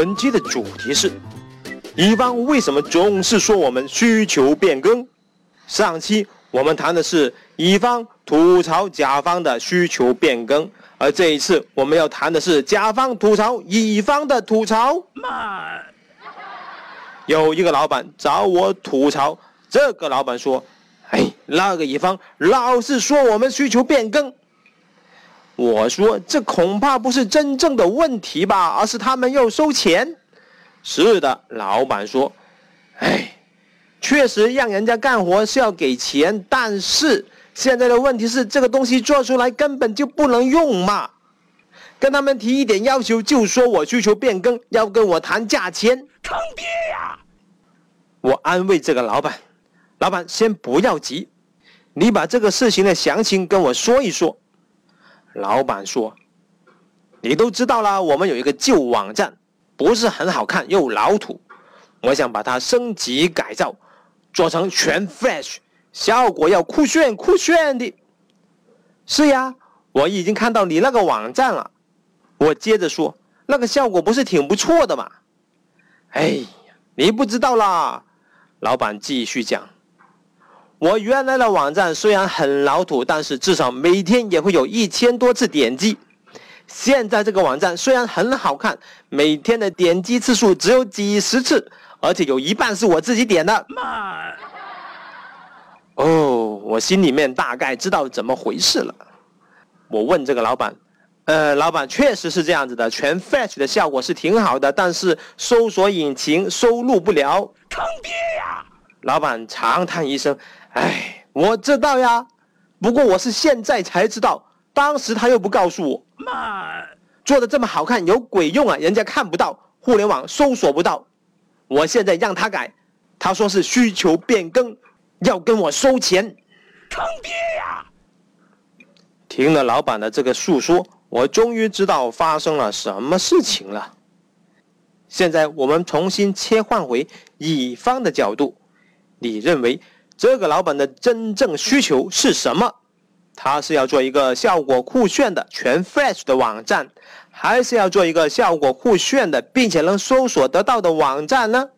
本期的主题是：乙方为什么总是说我们需求变更？上期我们谈的是乙方吐槽甲方的需求变更，而这一次我们要谈的是甲方吐槽乙方的吐槽。有一个老板找我吐槽，这个老板说：“哎，那个乙方老是说我们需求变更。”我说：“这恐怕不是真正的问题吧，而是他们要收钱。”是的，老板说：“哎。”确实让人家干活是要给钱，但是现在的问题是这个东西做出来根本就不能用嘛。跟他们提一点要求，就说我需求变更，要跟我谈价钱，坑爹呀！我安慰这个老板，老板先不要急，你把这个事情的详情跟我说一说。老板说，你都知道啦，我们有一个旧网站，不是很好看又老土，我想把它升级改造。做成全 Flash，效果要酷炫酷炫的。是呀，我已经看到你那个网站了。我接着说，那个效果不是挺不错的吗？哎呀，你不知道啦。老板继续讲，我原来的网站虽然很老土，但是至少每天也会有一千多次点击。现在这个网站虽然很好看，每天的点击次数只有几十次。而且有一半是我自己点的。慢。哦，我心里面大概知道怎么回事了。我问这个老板，呃，老板确实是这样子的，全 fetch 的效果是挺好的，但是搜索引擎收录不了。坑爹呀！老板长叹一声，哎，我知道呀，不过我是现在才知道，当时他又不告诉我。妈。做的这么好看有鬼用啊？人家看不到，互联网搜索不到。我现在让他改，他说是需求变更，要跟我收钱，坑爹呀！听了老板的这个诉说，我终于知道发生了什么事情了。现在我们重新切换回乙方的角度，你认为这个老板的真正需求是什么？他是要做一个效果酷炫的全 Flash 的网站，还是要做一个效果酷炫的并且能搜索得到的网站呢？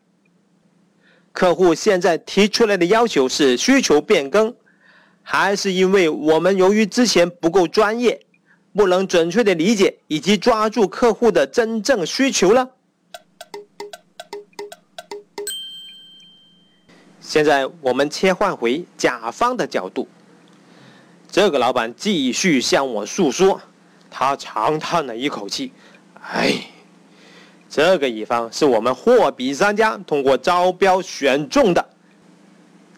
客户现在提出来的要求是需求变更，还是因为我们由于之前不够专业，不能准确的理解以及抓住客户的真正需求呢？现在我们切换回甲方的角度。这个老板继续向我诉说，他长叹了一口气：“哎，这个乙方是我们货比三家通过招标选中的，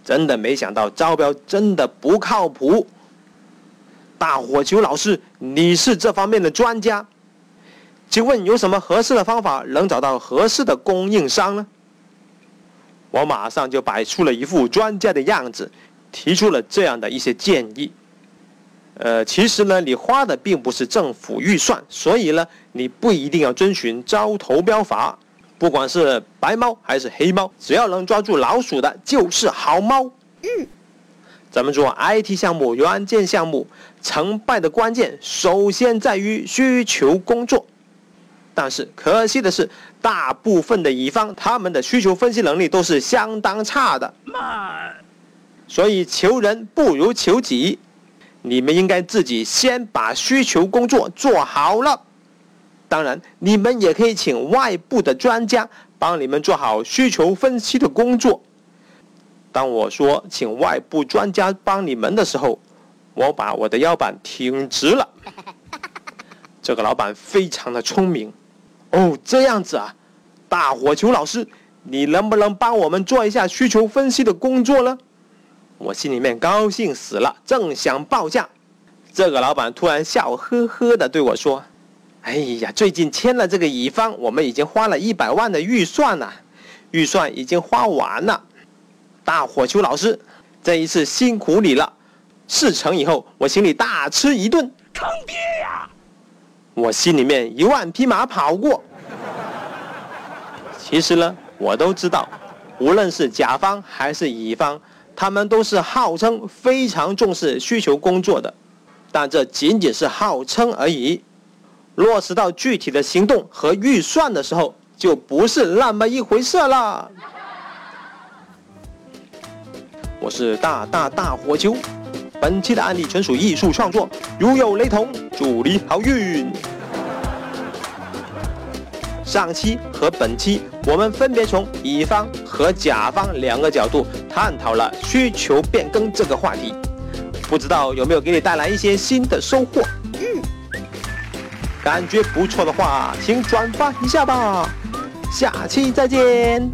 真的没想到招标真的不靠谱。大火球老师，你是这方面的专家，请问有什么合适的方法能找到合适的供应商呢？”我马上就摆出了一副专家的样子，提出了这样的一些建议。呃，其实呢，你花的并不是政府预算，所以呢，你不一定要遵循招投标法。不管是白猫还是黑猫，只要能抓住老鼠的，就是好猫。嗯，咱们做 IT 项目、软件项目，成败的关键首先在于需求工作。但是可惜的是，大部分的乙方他们的需求分析能力都是相当差的。所以求人不如求己。你们应该自己先把需求工作做好了，当然，你们也可以请外部的专家帮你们做好需求分析的工作。当我说请外部专家帮你们的时候，我把我的腰板挺直了。这个老板非常的聪明，哦，这样子啊，大火球老师，你能不能帮我们做一下需求分析的工作呢？我心里面高兴死了，正想报价，这个老板突然笑呵呵的对我说：“哎呀，最近签了这个乙方，我们已经花了一百万的预算了，预算已经花完了。大火球老师，这一次辛苦你了。事成以后，我请你大吃一顿。”坑爹呀！我心里面一万匹马跑过。其实呢，我都知道，无论是甲方还是乙方。他们都是号称非常重视需求工作的，但这仅仅是号称而已。落实到具体的行动和预算的时候，就不是那么一回事了。我是大大大火球，本期的案例纯属艺术创作，如有雷同，祝你好运。上期和本期，我们分别从乙方和甲方两个角度探讨了需求变更这个话题，不知道有没有给你带来一些新的收获？嗯，感觉不错的话，请转发一下吧。下期再见。